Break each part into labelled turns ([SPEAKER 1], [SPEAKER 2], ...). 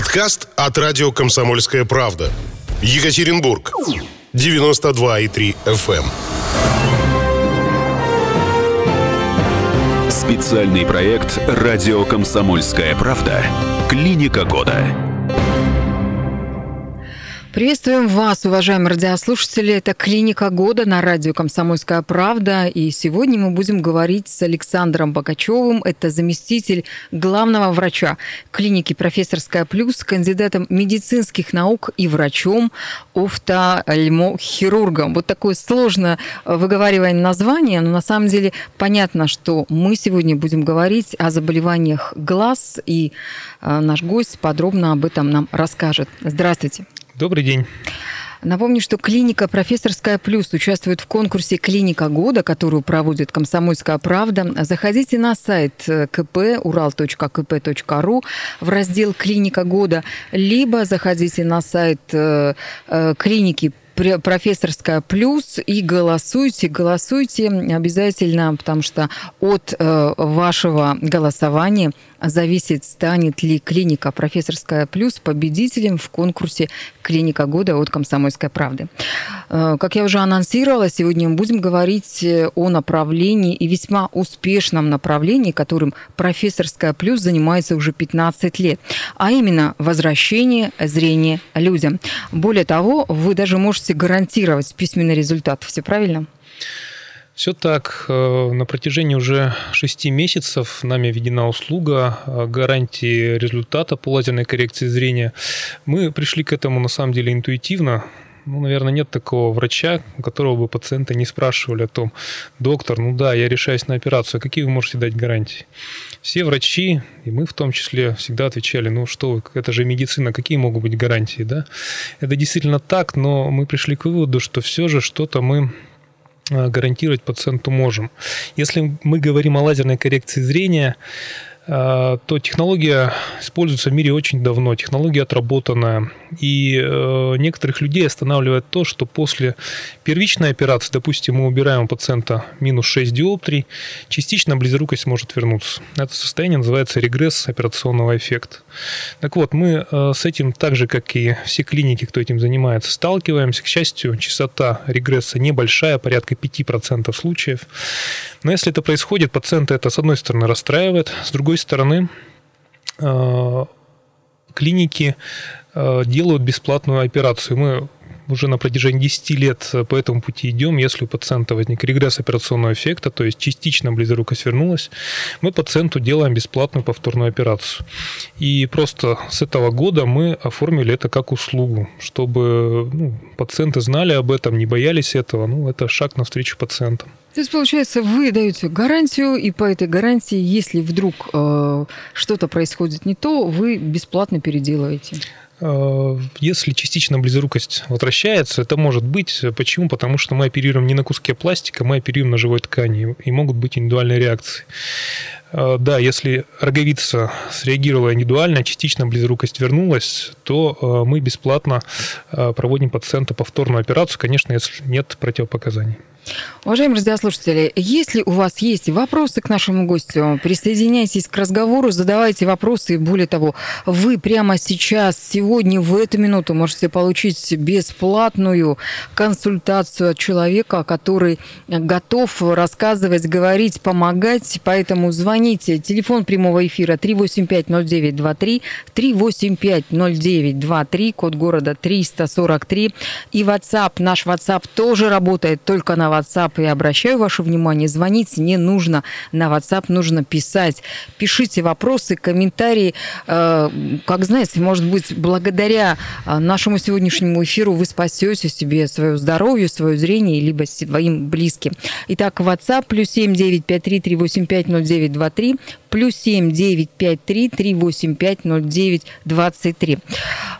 [SPEAKER 1] Подкаст от радио «Комсомольская правда». Екатеринбург. 92,3 FM.
[SPEAKER 2] Эм. Специальный проект «Радио Комсомольская правда». Клиника года.
[SPEAKER 3] Приветствуем вас, уважаемые радиослушатели. Это «Клиника года» на радио «Комсомольская правда». И сегодня мы будем говорить с Александром Богачевым. Это заместитель главного врача клиники «Профессорская плюс», кандидатом медицинских наук и врачом, офтальмохирургом. Вот такое сложно выговариваемое название, но на самом деле понятно, что мы сегодня будем говорить о заболеваниях глаз, и э, наш гость подробно об этом нам расскажет. Здравствуйте.
[SPEAKER 4] Добрый день.
[SPEAKER 3] Напомню, что клиника «Профессорская плюс» участвует в конкурсе «Клиника года», которую проводит «Комсомольская правда». Заходите на сайт КП, урал.кп.ру в раздел «Клиника года», либо заходите на сайт э, э, клиники профессорская плюс и голосуйте, голосуйте обязательно, потому что от э, вашего голосования зависит, станет ли клиника «Профессорская плюс» победителем в конкурсе «Клиника года» от «Комсомольской правды». Э, как я уже анонсировала, сегодня мы будем говорить э, о направлении и весьма успешном направлении, которым «Профессорская плюс» занимается уже 15 лет, а именно возвращение зрения людям. Более того, вы даже можете гарантировать письменный результат. Все правильно?
[SPEAKER 4] Все так. Э, на протяжении уже шести месяцев нами введена услуга э, гарантии результата по лазерной коррекции зрения. Мы пришли к этому на самом деле интуитивно. Ну, наверное, нет такого врача, у которого бы пациенты не спрашивали о том, доктор, ну да, я решаюсь на операцию, а какие вы можете дать гарантии? Все врачи, и мы в том числе, всегда отвечали, ну что это же медицина, какие могут быть гарантии, да? Это действительно так, но мы пришли к выводу, что все же что-то мы гарантировать пациенту можем. Если мы говорим о лазерной коррекции зрения, Э, то технология используется в мире очень давно, технология отработанная. И э, некоторых людей останавливает то, что после первичной операции, допустим, мы убираем у пациента минус 6 диоптрий, частично близорукость может вернуться. Это состояние называется регресс операционного эффекта. Так вот, мы э, с этим так же, как и все клиники, кто этим занимается, сталкиваемся. К счастью, частота регресса небольшая, порядка 5% случаев. Но если это происходит, пациента это, с одной стороны, расстраивает, с другой стороны, э, клиники э, делают бесплатную операцию. Мы уже на протяжении 10 лет по этому пути идем. Если у пациента возник регресс операционного эффекта, то есть частично близорукость вернулась, мы пациенту делаем бесплатную повторную операцию. И просто с этого года мы оформили это как услугу, чтобы ну, пациенты знали об этом, не боялись этого. Ну, это шаг навстречу пациентам.
[SPEAKER 3] То есть, получается, вы даете гарантию, и по этой гарантии, если вдруг э, что-то происходит не то, вы бесплатно переделываете.
[SPEAKER 4] Э, если частично близорукость возвращается, это может быть. Почему? Потому что мы оперируем не на куске пластика, мы оперируем на живой ткани, и могут быть индивидуальные реакции. Э, да, если роговица среагировала индивидуально, частично близорукость вернулась, то э, мы бесплатно проводим пациенту повторную операцию, конечно, если нет противопоказаний.
[SPEAKER 3] Уважаемые радиослушатели, если у вас есть вопросы к нашему гостю, присоединяйтесь к разговору, задавайте вопросы. Более того, вы прямо сейчас, сегодня, в эту минуту можете получить бесплатную консультацию от человека, который готов рассказывать, говорить, помогать. Поэтому звоните. Телефон прямого эфира 3850923, 3850923, код города 343. И WhatsApp, наш WhatsApp тоже работает только на WhatsApp и обращаю ваше внимание, звонить не нужно на WhatsApp, нужно писать. Пишите вопросы, комментарии. Э, как знаете, может быть, благодаря э, нашему сегодняшнему эфиру вы спасете себе свое здоровье, свое зрение, либо своим близким. Итак, WhatsApp плюс 7953 385 0923 плюс 7 953 385 09 23.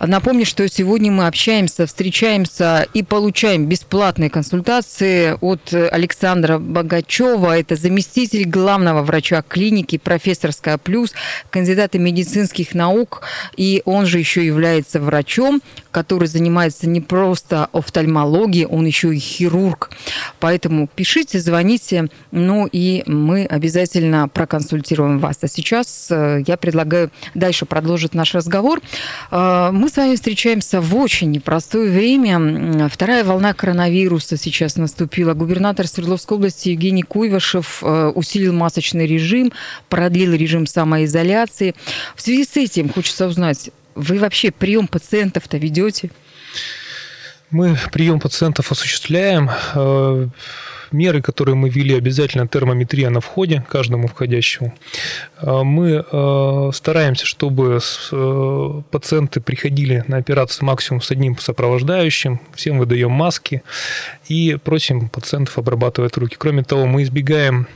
[SPEAKER 3] Напомню, что сегодня мы общаемся, встречаемся и получаем бесплатные консультации от Александра Богачева. Это заместитель главного врача клиники «Профессорская плюс», кандидата медицинских наук. И он же еще является врачом, который занимается не просто офтальмологией, он еще и хирург. Поэтому пишите, звоните, ну и мы обязательно проконсультируем вас. А сейчас э, я предлагаю дальше продолжить наш разговор. Э, мы с вами встречаемся в очень непростое время. Вторая волна коронавируса сейчас наступила. Губернатор Свердловской области Евгений Куйвашев э, усилил масочный режим, продлил режим самоизоляции. В связи с этим хочется узнать, вы вообще прием пациентов-то ведете?
[SPEAKER 4] Мы прием пациентов осуществляем. Э, меры, которые мы ввели, обязательно термометрия на входе каждому входящему. Э, мы э, стараемся, чтобы пациенты приходили на операцию максимум с одним сопровождающим. Всем выдаем маски и просим пациентов обрабатывать руки. Кроме того, мы избегаем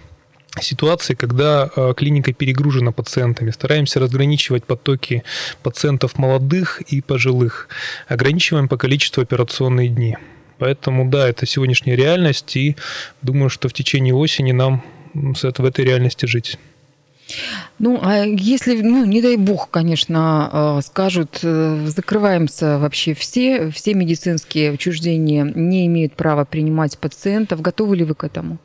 [SPEAKER 4] ситуации, когда э, клиника перегружена пациентами. Стараемся разграничивать потоки пациентов молодых и пожилых. Ограничиваем по количеству операционные дни. Поэтому, да, это сегодняшняя реальность, и думаю, что в течение осени нам в этой реальности жить.
[SPEAKER 3] Ну, а если, ну, не дай бог, конечно, э, скажут, э, закрываемся вообще все, все медицинские учреждения не имеют права принимать пациентов, готовы ли вы к этому?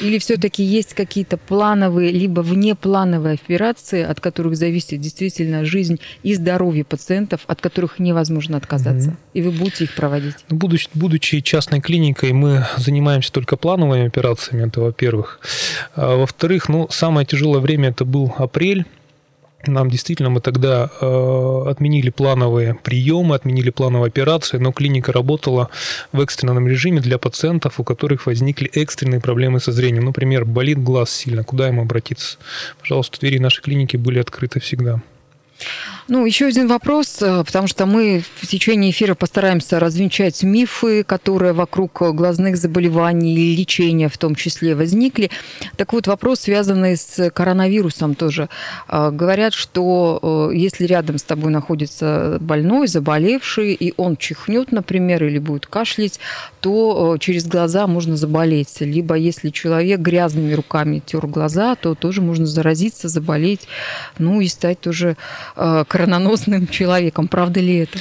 [SPEAKER 3] Или все-таки есть какие-то плановые, либо внеплановые операции, от которых зависит действительно жизнь и здоровье пациентов, от которых невозможно отказаться? Угу. И вы будете их проводить?
[SPEAKER 4] Ну, будучи, будучи частной клиникой, мы занимаемся только плановыми операциями, это во-первых. А, во-вторых, ну, самое тяжелое время это был апрель нам действительно мы тогда э, отменили плановые приемы, отменили плановые операции, но клиника работала в экстренном режиме для пациентов, у которых возникли экстренные проблемы со зрением. Например, болит глаз сильно, куда ему обратиться? Пожалуйста, двери нашей клиники были открыты всегда.
[SPEAKER 3] Ну, еще один вопрос, э, потому что мы в течение эфира постараемся развенчать мифы, которые вокруг глазных заболеваний и лечения в том числе возникли. Так вот, вопрос, связанный с коронавирусом тоже. Э, говорят, что э, если рядом с тобой находится больной, заболевший, и он чихнет, например, или будет кашлять, то через глаза можно заболеть. Либо если человек грязными руками тер глаза, то тоже можно заразиться, заболеть, ну и стать тоже корононосным человеком. Правда ли это?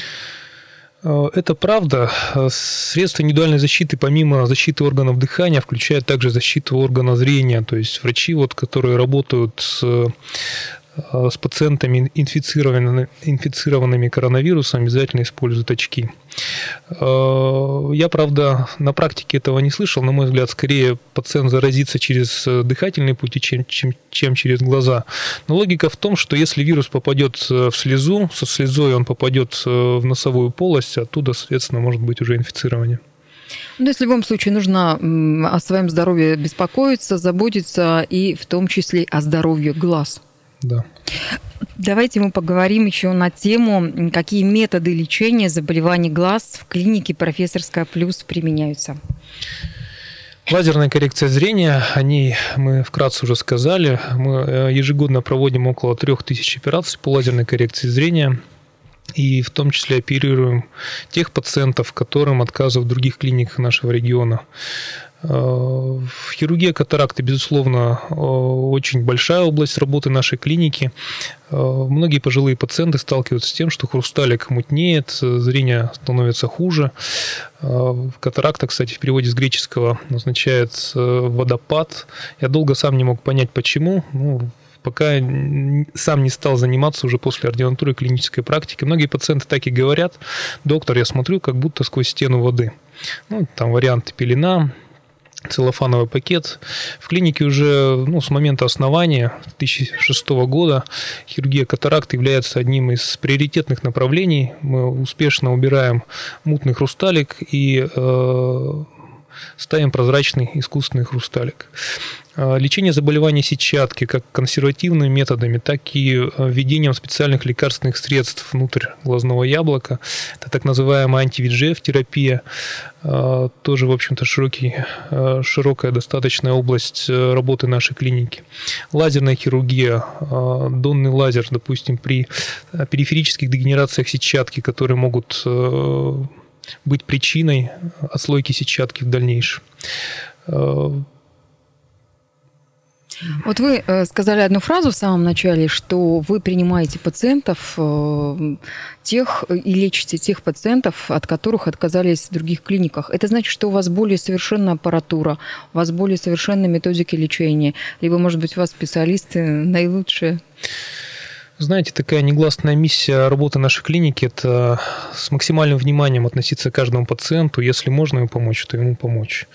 [SPEAKER 4] Э, это правда. Средства индивидуальной защиты, помимо защиты органов дыхания, включают также защиту органа зрения. То есть врачи, вот, которые работают с Э, с пациентами, инфицированными, инфицированными коронавирусом, обязательно используют очки. Э, я, правда, на практике этого не слышал. На мой взгляд, скорее пациент заразится через э, дыхательные пути, чем, чем, чем через глаза. Но логика в том, что если вирус попадет в слезу, со слезой он попадет в носовую полость, оттуда, соответственно, может быть уже инфицирование.
[SPEAKER 3] Ну, то в любом случае нужно о своем здоровье беспокоиться, заботиться и в том числе о здоровье глаз.
[SPEAKER 4] Да.
[SPEAKER 3] Давайте мы поговорим еще на тему, какие методы лечения заболеваний глаз в клинике «Профессорская плюс» применяются.
[SPEAKER 4] Лазерная коррекция зрения, о ней мы вкратце уже сказали. Мы э, ежегодно проводим около 3000 операций по лазерной коррекции зрения. И в том числе оперируем тех пациентов, которым отказывают в других клиниках нашего региона. Э, хирургия катаракты, безусловно, э, очень большая область работы нашей клиники. Э, многие пожилые пациенты сталкиваются с тем, что хрусталик мутнеет, зрение становится хуже. Катаракта, кстати, в переводе с греческого означает водопад. Я долго сам не мог понять, почему. Ну, пока сам не стал заниматься уже после ординатуры клинической практики. Многие пациенты так и говорят, доктор, я смотрю, как будто сквозь стену воды. Ну, там варианты пелена, целлофановый пакет. В клинике уже ну, с момента основания 2006 года хирургия катаракт является одним из приоритетных направлений. Мы успешно убираем мутный хрусталик и э, ставим прозрачный искусственный хрусталик. А, лечение заболеваний сетчатки как консервативными методами, так и а, введением специальных лекарственных средств внутрь глазного яблока. Это так называемая антивиджеф-терапия. А, тоже, в общем-то, широкий, широкая достаточная область э, работы нашей клиники. Лазерная хирургия, донный лазер, допустим, при периферических дегенерациях сетчатки, которые могут э, быть причиной отслойки сетчатки в дальнейшем.
[SPEAKER 3] Вот вы э, сказали одну фразу в самом начале, что вы принимаете пациентов э, тех и лечите тех пациентов, от которых отказались в других клиниках. Это значит, что у вас более совершенная аппаратура, у вас более совершенные методики лечения, либо, может быть, у вас специалисты наилучшие?
[SPEAKER 4] Знаете, такая негласная миссия работы нашей клиники – это с максимальным вниманием относиться к каждому пациенту. Если можно ему помочь, то ему помочь.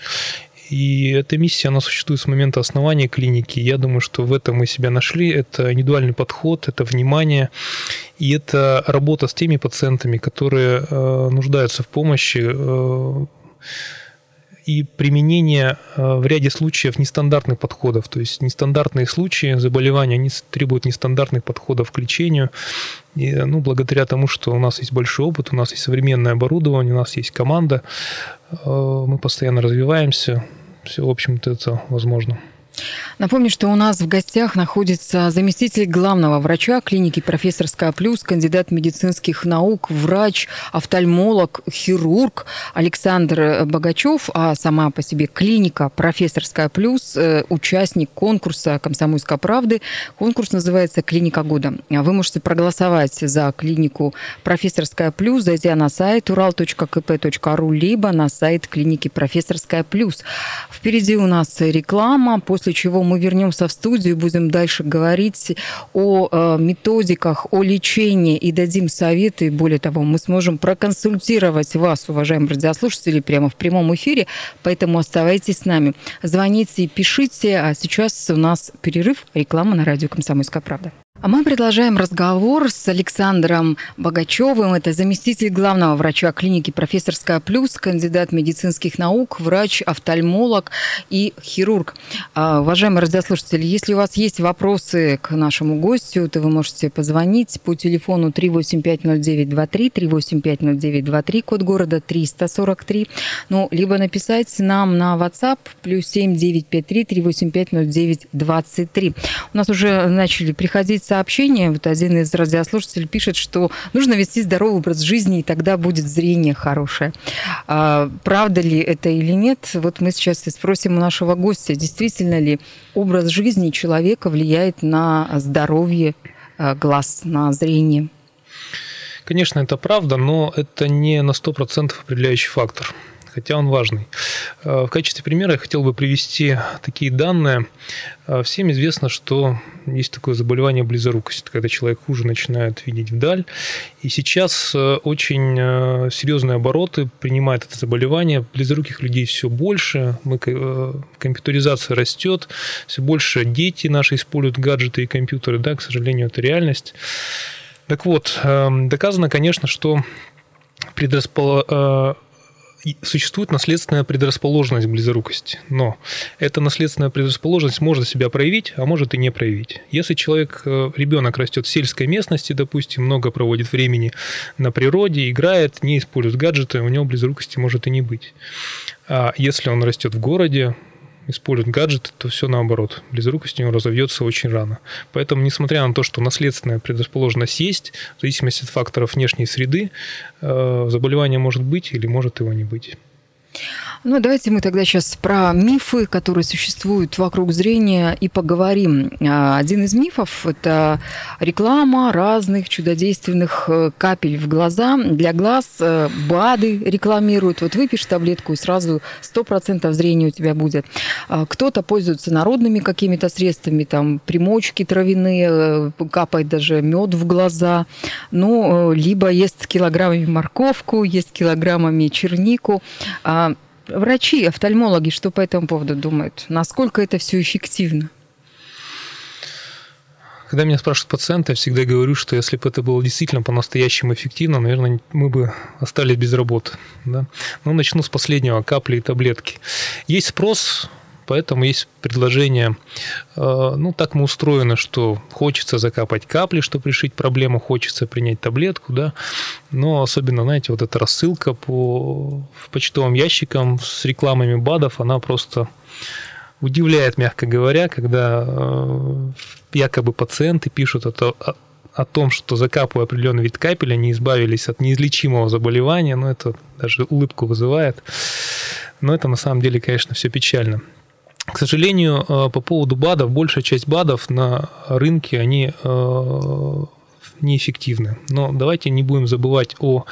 [SPEAKER 4] И эта миссия, она существует с момента основания клиники. Я думаю, что в этом мы себя нашли. Это индивидуальный подход, это внимание, и это работа с теми пациентами, которые э, нуждаются в помощи, э, и применение э, в ряде случаев нестандартных подходов. То есть нестандартные случаи заболевания, они требуют нестандартных подходов к лечению. И, ну, благодаря тому, что у нас есть большой опыт, у нас есть современное оборудование, у нас есть команда, мы постоянно развиваемся, в общем-то, это возможно.
[SPEAKER 3] Напомню, что у нас в гостях находится заместитель главного врача клиники «Профессорская плюс», кандидат медицинских наук, врач, офтальмолог, хирург Александр Богачев, а сама по себе клиника «Профессорская плюс», э, участник конкурса «Комсомольской правды». Конкурс называется «Клиника года». Вы можете проголосовать за клинику «Профессорская плюс», зайдя на сайт ural.kp.ru, либо на сайт клиники «Профессорская плюс». Впереди у нас реклама, после чего мы вернемся в студию и будем дальше говорить о э, методиках, о лечении и дадим советы. Более того, мы сможем проконсультировать вас, уважаемые радиослушатели, прямо в прямом эфире. Поэтому оставайтесь с нами. Звоните, пишите. А сейчас у нас перерыв. Реклама на радио «Комсомольская правда». А мы продолжаем разговор с Александром Богачевым. Это заместитель главного врача клиники «Профессорская плюс», кандидат медицинских наук, врач, офтальмолог и хирург. А, уважаемые радиослушатели, если у вас есть вопросы к нашему гостю, то вы можете позвонить по телефону 3850923, 3850923, код города 343, ну, либо написать нам на WhatsApp плюс 7953 3850923. У нас уже начали приходить сообщение. Вот один из радиослушателей пишет, что нужно вести здоровый образ жизни, и тогда будет зрение хорошее. А, правда ли это или нет? Вот мы сейчас и спросим у нашего гостя, действительно ли образ жизни человека влияет на здоровье а, глаз, на зрение?
[SPEAKER 4] Конечно, это правда, но это не на 100% определяющий фактор хотя он важный. Э, в качестве примера я хотел бы привести такие данные. Э, всем известно, что есть такое заболевание близорукость, когда человек хуже начинает видеть вдаль. И сейчас э, очень серьезные обороты принимает это заболевание. Близоруких людей все больше, мы, компьютеризация растет, все больше дети наши используют гаджеты и компьютеры. Да, к сожалению, это реальность. Так вот, доказано, конечно, что предрасположение существует наследственная предрасположенность к близорукости, но эта наследственная предрасположенность может себя проявить, а может и не проявить. Если человек, э, ребенок растет в сельской местности, допустим, много проводит времени на природе, играет, не использует гаджеты, у него близорукости может и не быть. А если он растет в городе, использует гаджеты, то все наоборот. Близорукость у него разовьется очень рано. Поэтому, несмотря на то, что наследственная предрасположенность есть, в зависимости от факторов внешней среды, э, заболевание может быть или может его не быть.
[SPEAKER 3] Ну, давайте мы тогда сейчас про мифы, которые существуют вокруг зрения, и поговорим. А, один из мифов – это реклама разных чудодейственных э, капель в глаза. Для глаз э, БАДы рекламируют. Вот выпьешь таблетку, и сразу 100% зрения у тебя будет. А, кто-то пользуется народными какими-то средствами, там, примочки травяные, э, капает даже мед в глаза. Ну, либо ест килограммами морковку, ест килограммами чернику. А, Врачи, офтальмологи, что по этому поводу думают? Насколько это все эффективно?
[SPEAKER 4] Когда меня спрашивают пациенты, я всегда говорю, что если бы это было действительно по-настоящему эффективно, наверное, мы бы остались без работы. Да? Но начну с последнего, капли и таблетки. Есть спрос Поэтому есть предложение, э, ну, так мы устроены, что хочется закапать капли, чтобы решить проблему, хочется принять таблетку, да, но особенно, знаете, вот эта рассылка по почтовым ящикам с рекламами БАДов, она просто удивляет, мягко говоря, когда э, якобы пациенты пишут это о том, что закапывая определенный вид капель, они избавились от неизлечимого заболевания, но это даже улыбку вызывает. Но это на самом деле, конечно, все печально. К сожалению, по поводу БАДов, большая часть БАДов на рынке, они неэффективны. Но давайте не будем забывать о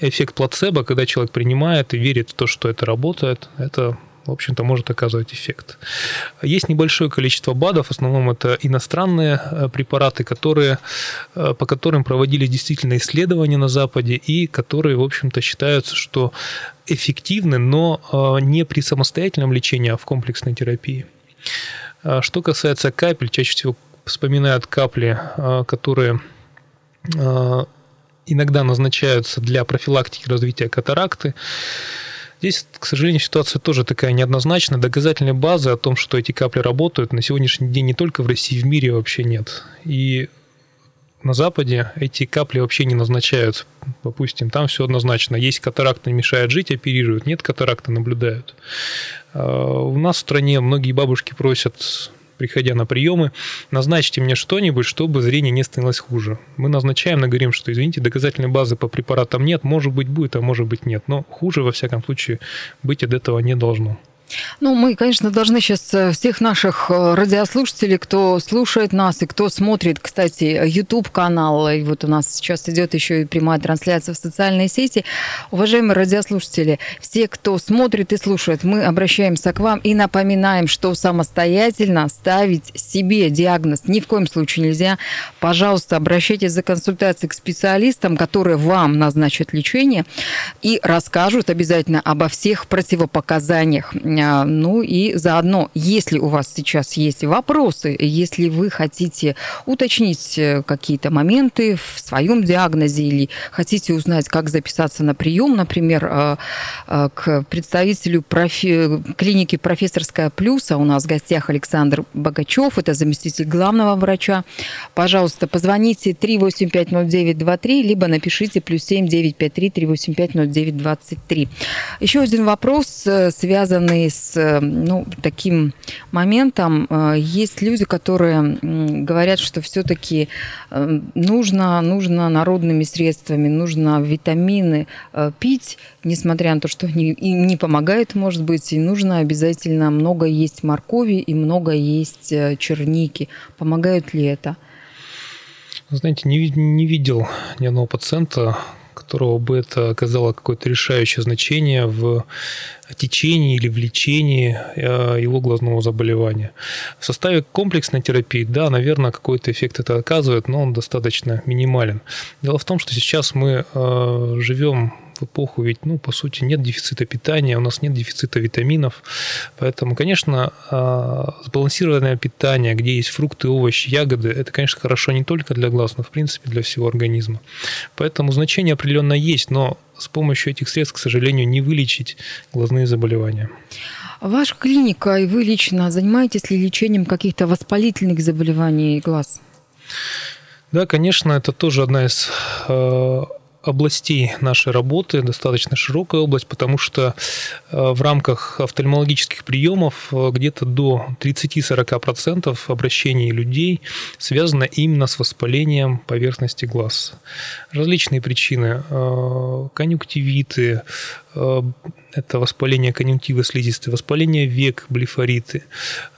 [SPEAKER 4] эффект плацебо, когда человек принимает и верит в то, что это работает. Это в общем-то, может оказывать эффект. Есть небольшое количество БАДов, в основном это иностранные э, препараты, которые, э, по которым проводились действительно исследования на Западе и которые, в общем-то, считаются, что эффективны, но э, не при самостоятельном лечении, а в комплексной терапии. Что касается капель, чаще всего вспоминают капли, которые иногда назначаются для профилактики развития катаракты. Здесь, к сожалению, ситуация тоже такая неоднозначная. Доказательной базы о том, что эти капли работают, на сегодняшний день не только в России, в мире вообще нет. И на Западе эти капли вообще не назначаются. Допустим, там все однозначно. Есть катаракта, мешает жить, оперируют. Нет катаракта, наблюдают. А, у нас в стране многие бабушки просят приходя на приемы, назначьте мне что-нибудь, чтобы зрение не становилось хуже. Мы назначаем, но говорим, что, извините, доказательной базы по препаратам нет, может быть будет, а может быть нет. Но хуже, во всяком случае, быть от этого не должно.
[SPEAKER 3] Ну, мы, конечно, должны сейчас э, всех наших э, радиослушателей, кто слушает нас и кто смотрит, кстати, YouTube-канал, и вот у нас сейчас идет еще и прямая трансляция в социальной сети. Уважаемые радиослушатели, все, кто смотрит и слушает, мы обращаемся к вам и напоминаем, что самостоятельно ставить себе диагноз ни в коем случае нельзя. Пожалуйста, обращайтесь за консультацией к специалистам, которые вам назначат лечение и расскажут обязательно обо всех противопоказаниях ну и заодно, если у вас сейчас есть вопросы, если вы хотите уточнить э, какие-то моменты в своем диагнозе или хотите узнать, как записаться на прием, например, э, э, к представителю профи... клиники «Профессорская плюс», а у нас в гостях Александр Богачев, это заместитель главного врача. Пожалуйста, позвоните 3850923, либо напишите плюс 7 953 385 0923. Еще один вопрос, с э, ну, таким моментом. Э, есть люди, которые говорят, что все-таки э, нужно, нужно народными средствами, нужно витамины пить, несмотря на то, что они не помогают, может быть, и нужно обязательно много есть моркови и много есть черники. Помогают ли это?
[SPEAKER 4] Знаете, не, не видел ни одного пациента, которого бы это оказало какое-то решающее значение в течении или в лечении э, его глазного заболевания. В составе комплексной терапии, да, наверное, какой-то эффект это оказывает, но он достаточно минимален. Дело в том, что сейчас мы э, живем в эпоху ведь, ну, по сути, нет дефицита питания, у нас нет дефицита витаминов. Поэтому, конечно, а, сбалансированное питание, где есть фрукты, овощи, ягоды, это, конечно, хорошо не только для глаз, но, в принципе, для всего организма. Поэтому значение определенно есть, но с помощью этих средств, к сожалению, не вылечить глазные заболевания.
[SPEAKER 3] Ваша клиника и вы лично занимаетесь ли лечением каких-то воспалительных заболеваний глаз?
[SPEAKER 4] Да, конечно, это тоже одна из а, областей нашей работы, достаточно широкая область, потому что э, в рамках офтальмологических приемов э, где-то до 30-40% обращений людей связано именно с воспалением поверхности глаз. Различные причины э, – конъюнктивиты, это воспаление конъюнктивы слизистой, воспаление век, блефориты.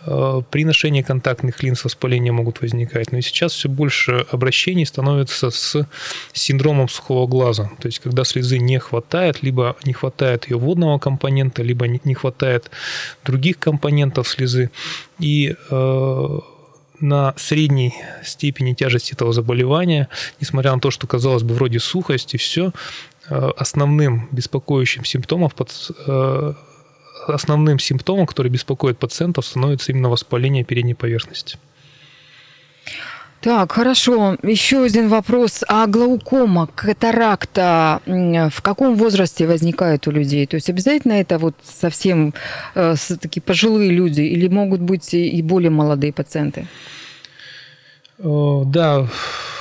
[SPEAKER 4] Э, при ношении контактных линз воспаления могут возникать. Но и сейчас все больше обращений становится с синдромом сухого глаза. То есть, когда слезы не хватает, либо не хватает ее водного компонента, либо не хватает других компонентов слезы. И э, на средней степени тяжести этого заболевания, несмотря на то, что казалось бы вроде сухость и все, Э, основным беспокоящим симптомом э, основным симптомом, который беспокоит пациентов, становится именно воспаление передней поверхности.
[SPEAKER 3] Так, хорошо. Еще один вопрос. А глаукома, катаракта в каком возрасте возникает у людей? То есть обязательно это вот совсем э, такие пожилые люди или могут быть и более молодые пациенты?
[SPEAKER 4] Э, да,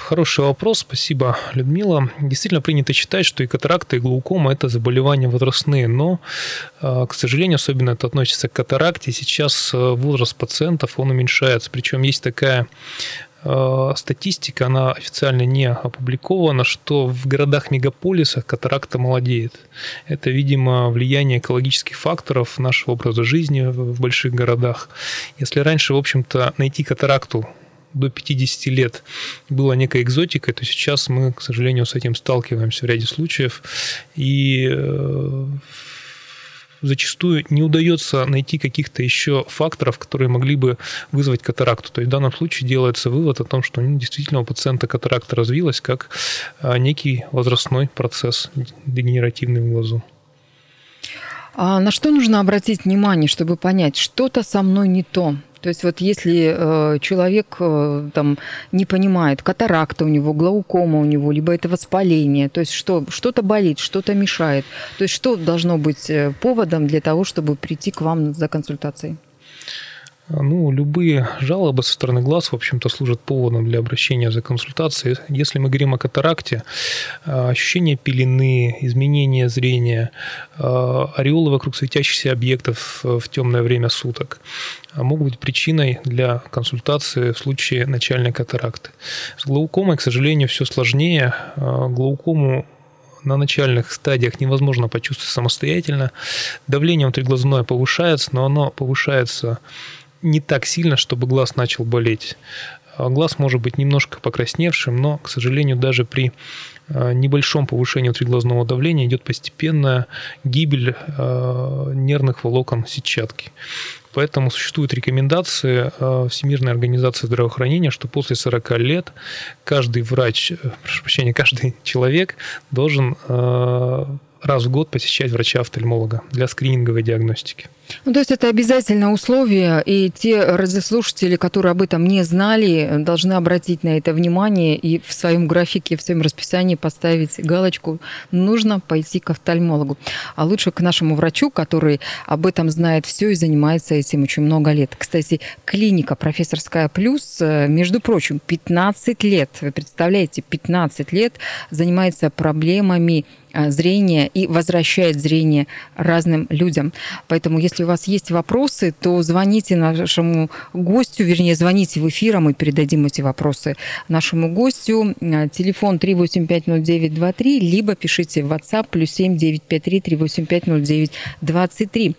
[SPEAKER 4] Хороший вопрос, спасибо, Людмила. Действительно принято считать, что и катаракта, и глаукома – это заболевания возрастные, но, а, к сожалению, особенно это относится к катаракте. Сейчас э, возраст пациентов, он уменьшается. Причем есть такая э, статистика, она официально не опубликована, что в городах-мегаполисах катаракта молодеет. Это, видимо, влияние экологических факторов нашего образа жизни в больших городах. Если раньше, в общем-то, найти катаракту до 50 лет была некой экзотикой, то сейчас мы, к сожалению, с этим сталкиваемся в ряде случаев. И э, зачастую не удается найти каких-то еще факторов, которые могли бы вызвать катаракту. То есть в данном случае делается вывод о том, что ну, действительно у пациента катаракта развилась как а, некий возрастной процесс дегенеративный в глазу.
[SPEAKER 3] А на что нужно обратить внимание, чтобы понять, что-то со мной не то? То есть вот если э, человек э, там не понимает, катаракта у него, глаукома у него, либо это воспаление, то есть что, что-то болит, что-то мешает, то есть что должно быть э, поводом для того, чтобы прийти к вам за консультацией?
[SPEAKER 4] Ну, любые жалобы со стороны глаз, в общем-то, служат поводом для обращения за консультацией. Если мы говорим о катаракте, а, ощущение пелены, изменение зрения, а, ореолы вокруг светящихся объектов в темное время суток могут быть причиной для консультации в случае начальной катаракты. С глаукомой, к сожалению, все сложнее. Глаукому на начальных стадиях невозможно почувствовать самостоятельно. Давление внутриглазное повышается, но оно повышается не так сильно, чтобы глаз начал болеть. А глаз может быть немножко покрасневшим, но, к сожалению, даже при а, небольшом повышении внутриглазного давления идет постепенная гибель а, нервных волокон сетчатки. Поэтому существуют рекомендации Всемирной организации здравоохранения, что после 40 лет каждый врач, э, прошу прощения, каждый человек должен раз в год посещать врача-офтальмолога для скрининговой диагностики.
[SPEAKER 3] Ну, то есть это обязательное условие, и те радиослушатели, которые об этом не знали, должны обратить на это внимание и в своем графике, в своем расписании поставить галочку «нужно пойти к офтальмологу». А лучше к нашему врачу, который об этом знает все и занимается этим очень много лет. Кстати, клиника «Профессорская плюс», между прочим, 15 лет, вы представляете, 15 лет занимается проблемами а, зрения и возвращает зрение разным людям. Поэтому, если у вас есть вопросы, то звоните нашему гостю, вернее, звоните в эфир, а мы передадим эти вопросы нашему гостю. А, телефон 3850923, либо пишите в WhatsApp плюс 7953 3850923.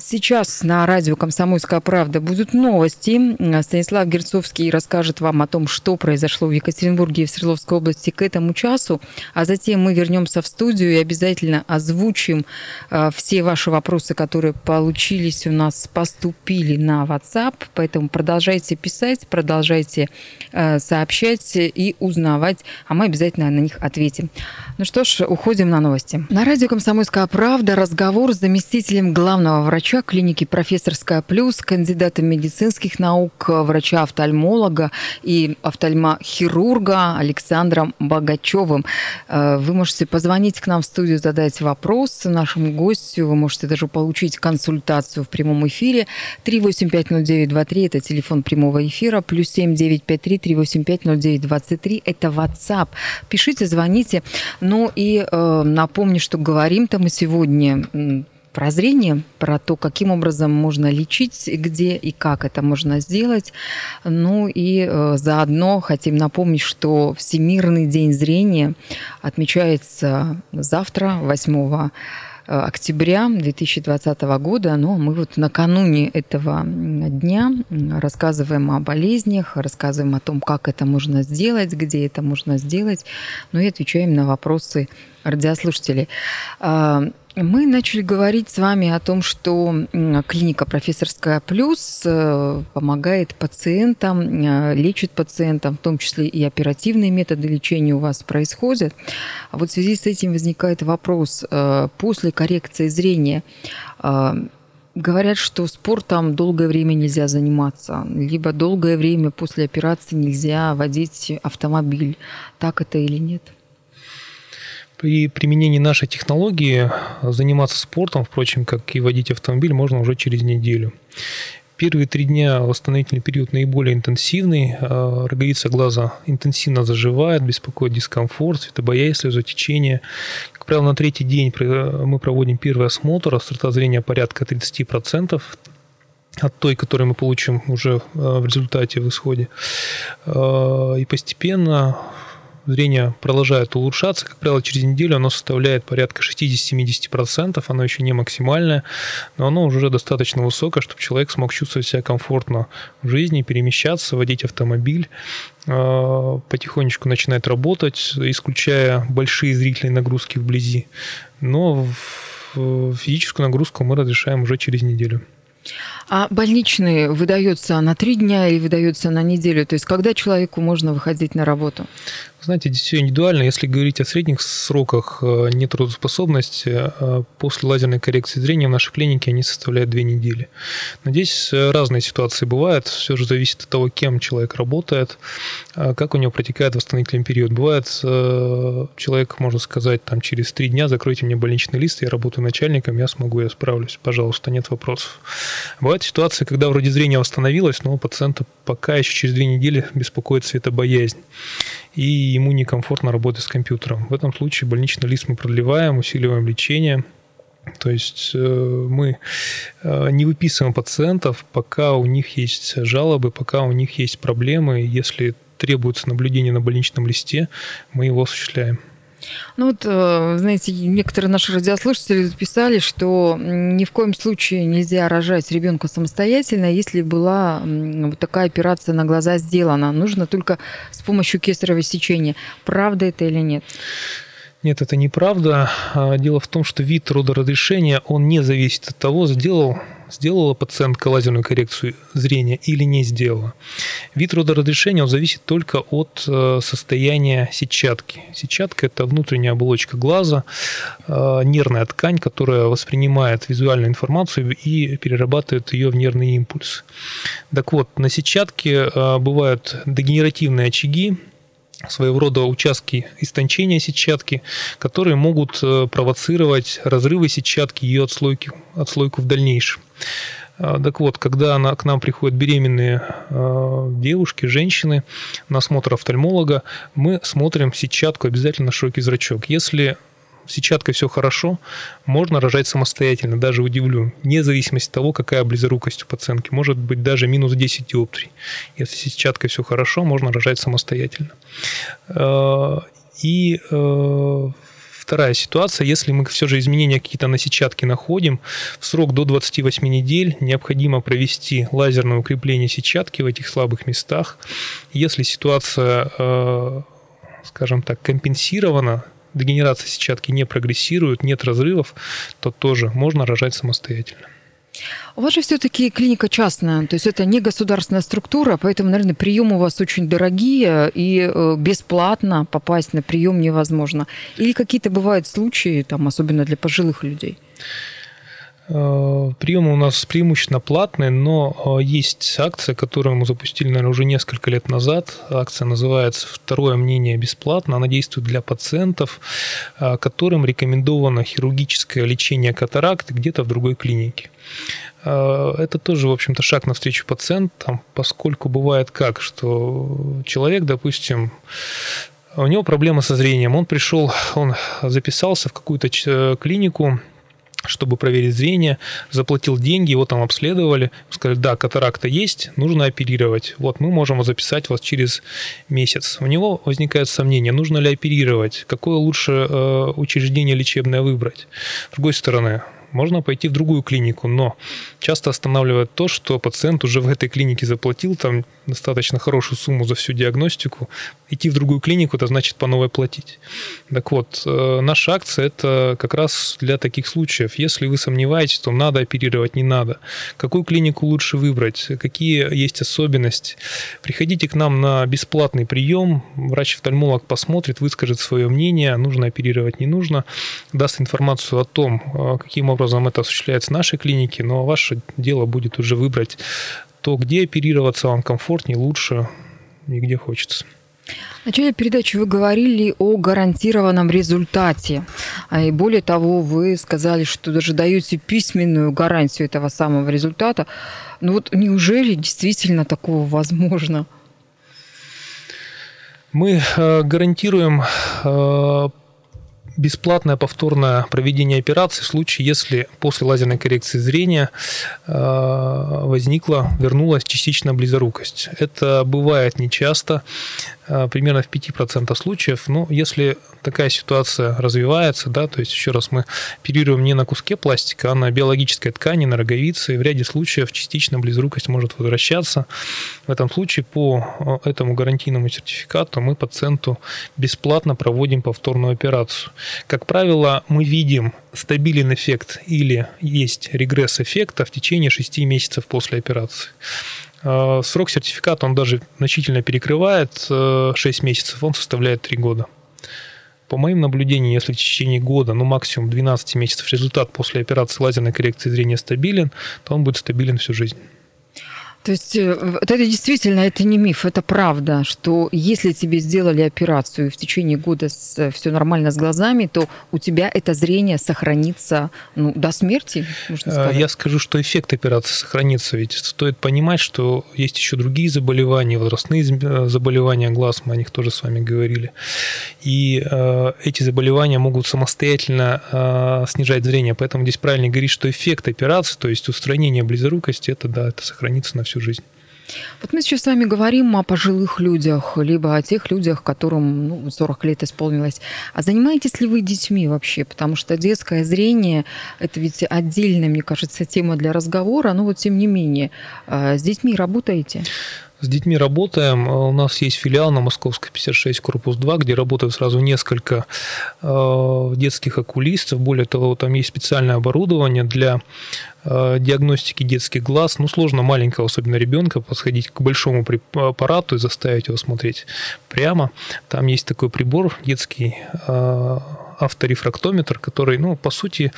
[SPEAKER 3] Сейчас на радио «Комсомольская правда» будут новости. Станислав Герцовский расскажет вам о том, что произошло в Екатеринбурге и в Свердловской области к этому часу. А затем мы вернемся в студию и обязательно озвучим э, все ваши вопросы, которые получились у нас, поступили на WhatsApp. Поэтому продолжайте писать, продолжайте э, сообщать и узнавать, а мы обязательно на них ответим. Ну что ж, уходим на новости. На радио «Комсомольская правда» разговор с заместителем главного врача врача клиники «Профессорская плюс», кандидата медицинских наук, врача-офтальмолога и офтальмохирурга Александром Богачевым. Э, вы можете позвонить к нам в студию, задать вопрос нашему гостю. Вы можете даже получить консультацию в прямом эфире. 3850923 – это телефон прямого эфира. Плюс 7953 3850923 – это WhatsApp. Пишите, звоните. Ну и э, напомню, что говорим-то мы сегодня про зрение, про то, каким образом можно лечить, где и как это можно сделать. Ну и э, заодно хотим напомнить, что Всемирный день зрения отмечается завтра, 8 э, октября 2020 года, но мы вот накануне этого дня рассказываем о болезнях, рассказываем о том, как это можно сделать, где это можно сделать, ну и отвечаем на вопросы радиослушателей. Мы начали говорить с вами о том, что клиника «Профессорская плюс» э, помогает пациентам, э, лечит пациентам, в том числе и оперативные методы лечения у вас происходят. А вот в связи с этим возникает вопрос. Э, после коррекции зрения говорят, что спортом долгое время нельзя заниматься, либо долгое время после операции нельзя водить автомобиль. Так это или нет?
[SPEAKER 4] При применении нашей технологии заниматься спортом, впрочем, как и водить автомобиль, можно уже через неделю. Первые три дня восстановительный период наиболее интенсивный. А, роговица глаза интенсивно заживает, беспокоит дискомфорт, светобоязнь, слезотечение. Как правило, на третий день мы проводим первый осмотр, острота зрения порядка 30%. от той, которую мы получим уже в результате, в исходе. И постепенно зрение продолжает улучшаться. Как правило, через неделю оно составляет порядка 60-70%. Оно еще не максимальное, но оно уже достаточно высокое, чтобы человек смог чувствовать себя комфортно в жизни, перемещаться, водить автомобиль а, потихонечку начинает работать, исключая большие зрительные нагрузки вблизи. Но физическую нагрузку мы разрешаем уже через неделю.
[SPEAKER 3] А больничный выдается на три дня или выдается на неделю? То есть когда человеку можно выходить на работу?
[SPEAKER 4] Знаете, все индивидуально. Если говорить о средних сроках э, нетрудоспособности, э, после лазерной коррекции зрения в нашей клинике они составляют две недели. Но здесь э, разные ситуации бывают. Все же зависит от того, кем человек работает, как у него протекает восстановительный период. Бывает, человек, можно сказать, там через три дня закройте мне больничный лист, я работаю начальником, я смогу, я справлюсь, пожалуйста, нет вопросов. Бывают ситуации, когда вроде зрение восстановилось, но у пациента пока еще через две недели беспокоит светобоязнь и ему некомфортно работать с компьютером. В этом случае больничный лист мы продлеваем, усиливаем лечение. То есть э, мы э, не выписываем пациентов, пока у них есть жалобы, пока у них есть проблемы. Если требуется наблюдение на больничном листе, мы его осуществляем.
[SPEAKER 3] Ну вот, э, знаете, некоторые наши радиослушатели писали, что ни в коем случае нельзя рожать ребенка самостоятельно, если была вот такая операция на глаза сделана. Нужно только с помощью кесарево сечения. Правда это или нет?
[SPEAKER 4] Нет, это неправда. А, дело в том, что вид родоразрешения, он не зависит от того, сделал, сделала пациентка лазерную коррекцию зрения или не сделала. Вид родоразрешения, он зависит только от э, состояния сетчатки. Сетчатка – это внутренняя оболочка глаза, э, нервная ткань, которая воспринимает визуальную информацию и перерабатывает ее в нервный импульс. Так вот, на сетчатке э, бывают дегенеративные очаги, своего рода участки истончения сетчатки, которые могут э, провоцировать разрывы сетчатки и ее отслойки, отслойку в дальнейшем. А, так вот, когда она, к нам приходят беременные э, девушки, женщины на осмотр офтальмолога, мы смотрим сетчатку обязательно на широкий зрачок. Если сетчаткой все хорошо, можно рожать самостоятельно, даже удивлю, вне зависимости от того, какая близорукость у пациентки. Может быть даже минус 10 диоптрий. Если с сетчаткой все хорошо, можно рожать самостоятельно. Э, и э, вторая ситуация, если мы все же изменения какие-то на сетчатке находим, в срок до 28 недель необходимо провести лазерное укрепление сетчатки в этих слабых местах. Если ситуация, э, скажем так, компенсирована дегенерация сетчатки не прогрессирует, нет разрывов, то тоже можно рожать самостоятельно.
[SPEAKER 3] У вас же все-таки клиника частная, то есть это не государственная структура, поэтому, наверное, приемы у вас очень дорогие и э, бесплатно попасть на прием невозможно. Или какие-то бывают случаи, там, особенно для пожилых людей?
[SPEAKER 4] Э, приемы у нас преимущественно платные, но э, есть акция, которую мы запустили, наверное, уже несколько лет назад. Акция называется «Второе мнение бесплатно». Она действует для пациентов, э, которым рекомендовано хирургическое лечение катаракты где-то в другой клинике. Это тоже, в общем-то, шаг навстречу пациентам, поскольку бывает как, что человек, допустим, у него проблемы со зрением, он пришел, он записался в какую-то клинику, чтобы проверить зрение, заплатил деньги, его там обследовали, сказали, да, катаракта есть, нужно оперировать. Вот мы можем записать вас через месяц. У него возникает сомнение, нужно ли оперировать, какое лучше э, учреждение лечебное выбрать. С другой стороны, можно пойти в другую клинику, но часто останавливает то, что пациент уже в этой клинике заплатил там достаточно хорошую сумму за всю диагностику. Идти в другую клинику, это значит по новой платить. Так вот, э, наша акция – это как раз для таких случаев. Если вы сомневаетесь, то надо оперировать, не надо. Какую клинику лучше выбрать, какие есть особенности. Приходите к нам на бесплатный прием, врач-офтальмолог посмотрит, выскажет свое мнение, нужно оперировать, не нужно, даст информацию о том, э, каким образом это осуществляется в нашей клинике, но ваше дело будет уже выбрать то, где оперироваться вам комфортнее, лучше и где хочется.
[SPEAKER 3] В начале передачи вы говорили о гарантированном результате. А и более того, вы сказали, что даже даете письменную гарантию этого самого результата. Ну вот неужели действительно такого возможно?
[SPEAKER 4] Мы э, гарантируем э, бесплатное повторное проведение операции в случае, если после лазерной коррекции зрения возникла, вернулась частичная близорукость. Это бывает нечасто, примерно в 5% случаев, но если такая ситуация развивается, да, то есть еще раз мы оперируем не на куске пластика, а на биологической ткани, на роговице, и в ряде случаев частично близорукость может возвращаться. В этом случае по этому гарантийному сертификату мы пациенту бесплатно проводим повторную операцию. Как правило, мы видим стабилен эффект или есть регресс эффекта в течение 6 месяцев после операции. А, срок сертификата он даже значительно перекрывает 6 э, месяцев, он составляет 3 года. По моим наблюдениям, если в течение года, ну максимум 12 месяцев результат после операции лазерной коррекции зрения стабилен, то он будет стабилен всю жизнь.
[SPEAKER 3] То есть э, это действительно, это не миф, это правда, что если тебе сделали операцию в течение года с, все нормально с глазами, то у тебя это зрение сохранится ну, до смерти,
[SPEAKER 4] можно сказать. Я скажу, что эффект операции сохранится, ведь стоит понимать, что есть еще другие заболевания, возрастные э, заболевания глаз, мы о них тоже с вами говорили. И э, эти заболевания могут самостоятельно э, снижать зрение, поэтому здесь правильно говорить, что эффект операции, то есть устранение близорукости, это да, это сохранится на всю жизнь.
[SPEAKER 3] Вот мы сейчас с вами говорим о пожилых людях, либо о тех людях, которым ну, 40 лет исполнилось. А занимаетесь ли вы детьми вообще? Потому что детское зрение – это ведь отдельная, мне кажется, тема для разговора. Но вот тем не менее, а, с детьми работаете?
[SPEAKER 4] С детьми работаем. У нас есть филиал на Московской 56, корпус 2, где работают сразу несколько э, детских окулистов. Более того, там есть специальное оборудование для диагностики детских глаз. Ну, сложно маленького, особенно ребенка, подходить к большому аппарату и заставить его смотреть прямо. Там есть такой прибор детский, э, авторефрактометр, который, ну, по сути,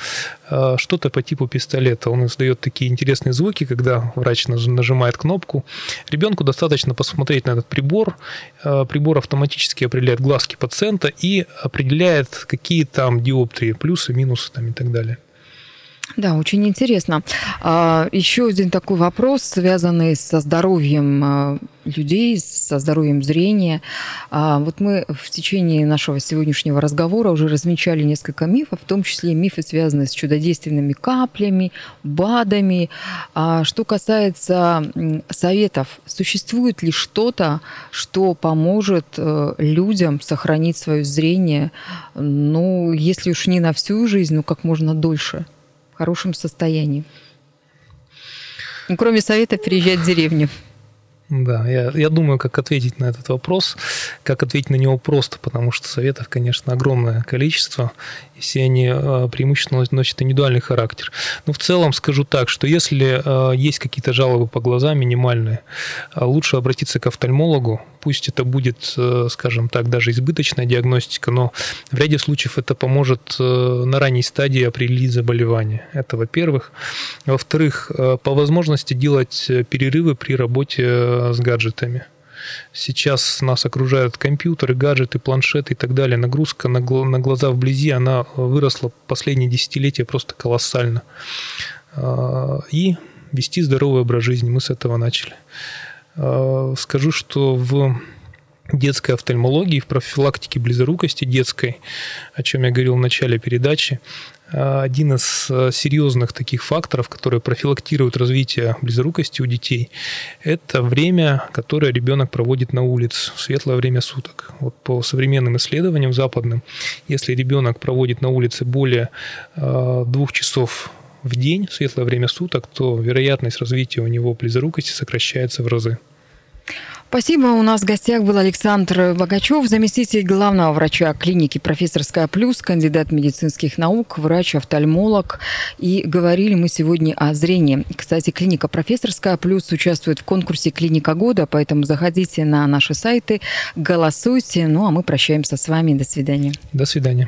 [SPEAKER 4] э, что-то по типу пистолета. Он издает такие интересные звуки, когда врач нажимает кнопку. Ребенку достаточно посмотреть на этот прибор. Э, прибор автоматически определяет глазки пациента и определяет, какие там диоптрии, плюсы, минусы там и так далее.
[SPEAKER 3] Да, очень интересно. А, еще один такой вопрос, связанный со здоровьем а, людей, со здоровьем зрения. А, вот мы в течение нашего сегодняшнего разговора уже размечали несколько мифов, в том числе мифы, связанные с чудодейственными каплями, БАДами. Что касается советов, существует ли что-то, что поможет э, людям сохранить свое зрение, ну, если уж не на всю жизнь, ну, как можно дольше? Хорошем состоянии. Ну, кроме совета переезжать в деревню.
[SPEAKER 4] Да, я, я думаю, как ответить на этот вопрос, как ответить на него просто, потому что советов, конечно, огромное количество, и все они а, преимущественно носят индивидуальный характер. Но в целом скажу так, что если а, есть какие-то жалобы по глазам минимальные, а, лучше обратиться к офтальмологу, пусть это будет, скажем так, даже избыточная диагностика, но в ряде случаев это поможет на ранней стадии определить заболевание. Это во-первых. Во-вторых, по возможности делать перерывы при работе с гаджетами. Сейчас нас окружают компьютеры, гаджеты, планшеты и так далее. Нагрузка на, на глаза вблизи, она выросла последние десятилетия просто колоссально. И вести здоровый образ жизни. Мы с этого начали. А, скажу, что в детской офтальмологии, в профилактике близорукости детской, о чем я говорил в начале передачи, один из э, серьезных таких факторов, которые профилактируют развитие близорукости у детей, это время, которое ребенок проводит на улице, в светлое время суток. Вот по современным исследованиям западным, если ребенок проводит на улице более э, двух часов в день, в светлое время суток, то вероятность развития у него близорукости сокращается в разы.
[SPEAKER 3] Спасибо. У нас в гостях был Александр Богачев, заместитель главного врача клиники «Профессорская плюс», кандидат медицинских наук, врач-офтальмолог. И говорили мы сегодня о зрении. Кстати, клиника «Профессорская плюс» участвует в конкурсе «Клиника года», поэтому заходите на наши сайты, голосуйте. Ну, а мы прощаемся с вами. До свидания.
[SPEAKER 4] До свидания.